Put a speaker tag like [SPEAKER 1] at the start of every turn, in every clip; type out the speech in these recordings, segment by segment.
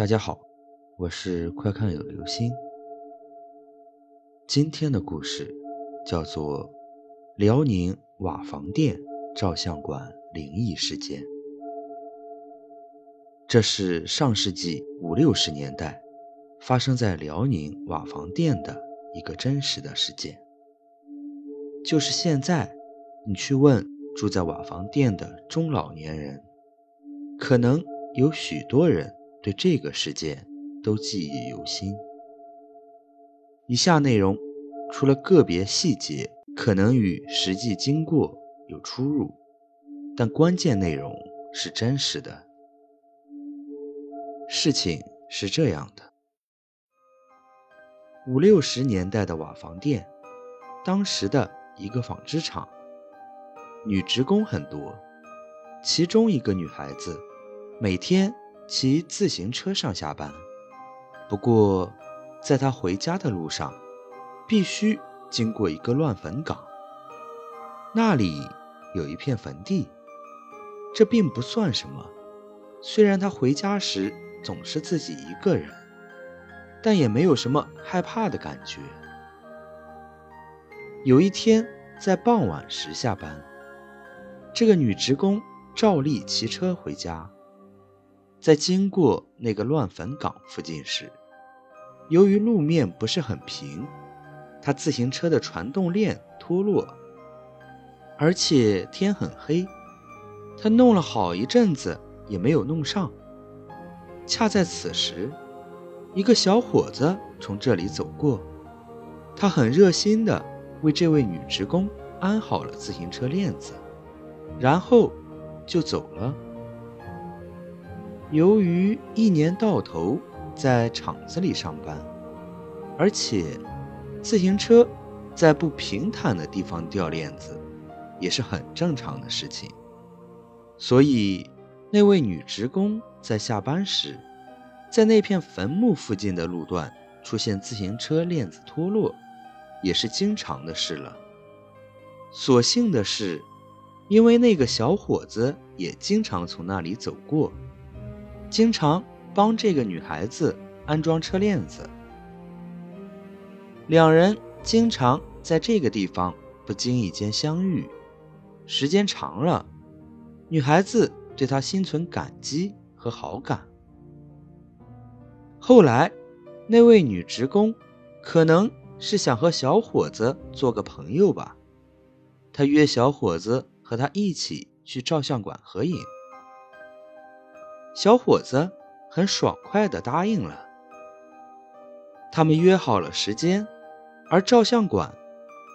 [SPEAKER 1] 大家好，我是快看有流星。今天的故事叫做《辽宁瓦房店照相馆灵异事件》。这是上世纪五六十年代发生在辽宁瓦房店的一个真实的事件。就是现在，你去问住在瓦房店的中老年人，可能有许多人对这个事件都记忆犹新。以下内容除了个别细节可能与实际经过有出入，但关键内容是真实的。事情是这样的：五六十年代的瓦房店，当时的。一个纺织厂，女职工很多，其中一个女孩子每天骑自行车上下班。不过，在他回家的路上，必须经过一个乱坟岗，那里有一片坟地。这并不算什么，虽然他回家时总是自己一个人，但也没有什么害怕的感觉。有一天，在傍晚时下班，这个女职工照例骑车回家。在经过那个乱坟岗附近时，由于路面不是很平，他自行车的传动链脱落，而且天很黑，他弄了好一阵子也没有弄上。恰在此时，一个小伙子从这里走过，他很热心的。为这位女职工安好了自行车链子，然后就走了。由于一年到头在厂子里上班，而且自行车在不平坦的地方掉链子也是很正常的事情，所以那位女职工在下班时，在那片坟墓附近的路段出现自行车链子脱落。也是经常的事了。所幸的是，因为那个小伙子也经常从那里走过，经常帮这个女孩子安装车链子。两人经常在这个地方不经意间相遇，时间长了，女孩子对他心存感激和好感。后来，那位女职工可能。是想和小伙子做个朋友吧？她约小伙子和他一起去照相馆合影。小伙子很爽快地答应了。他们约好了时间，而照相馆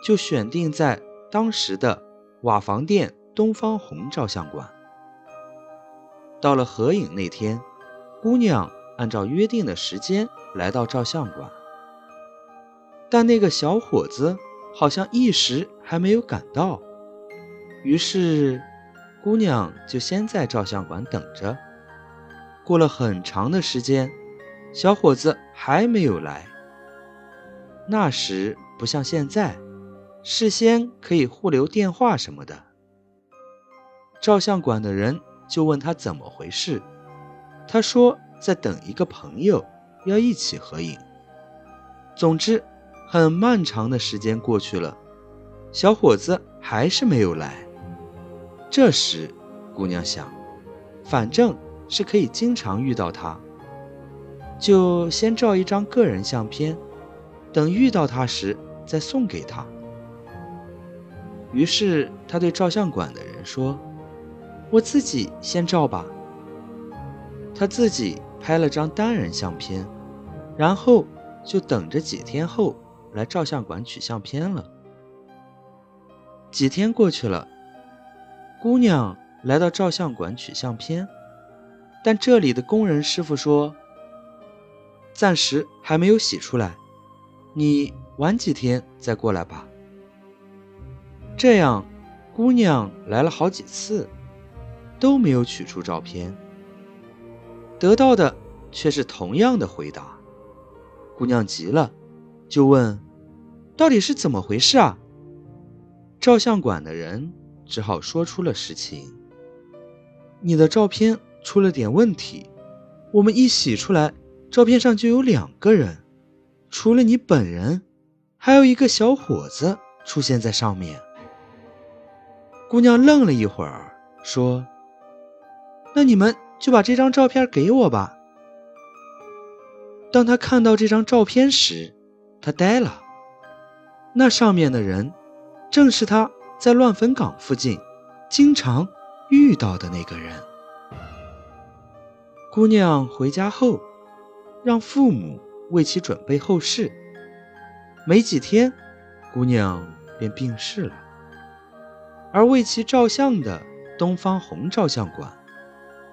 [SPEAKER 1] 就选定在当时的瓦房店东方红照相馆。到了合影那天，姑娘按照约定的时间来到照相馆。但那个小伙子好像一时还没有赶到，于是姑娘就先在照相馆等着。过了很长的时间，小伙子还没有来。那时不像现在，事先可以互留电话什么的。照相馆的人就问他怎么回事，他说在等一个朋友，要一起合影。总之。很漫长的时间过去了，小伙子还是没有来。这时，姑娘想，反正是可以经常遇到他，就先照一张个人相片，等遇到他时再送给他。于是，他对照相馆的人说：“我自己先照吧。”他自己拍了张单人相片，然后就等着几天后。来照相馆取相片了。几天过去了，姑娘来到照相馆取相片，但这里的工人师傅说，暂时还没有洗出来，你晚几天再过来吧。这样，姑娘来了好几次，都没有取出照片，得到的却是同样的回答。姑娘急了，就问。到底是怎么回事啊？照相馆的人只好说出了实情。你的照片出了点问题，我们一洗出来，照片上就有两个人，除了你本人，还有一个小伙子出现在上面。”姑娘愣了一会儿，说：“那你们就把这张照片给我吧。”当她看到这张照片时，她呆了。那上面的人，正是她在乱坟岗附近经常遇到的那个人。姑娘回家后，让父母为其准备后事。没几天，姑娘便病逝了。而为其照相的东方红照相馆，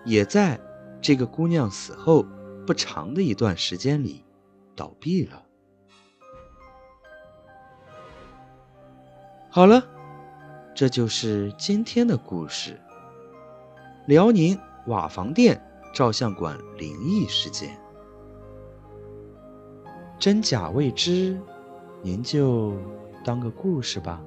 [SPEAKER 1] 也在这个姑娘死后不长的一段时间里倒闭了。好了，这就是今天的故事——辽宁瓦房店照相馆灵异事件。真假未知，您就当个故事吧。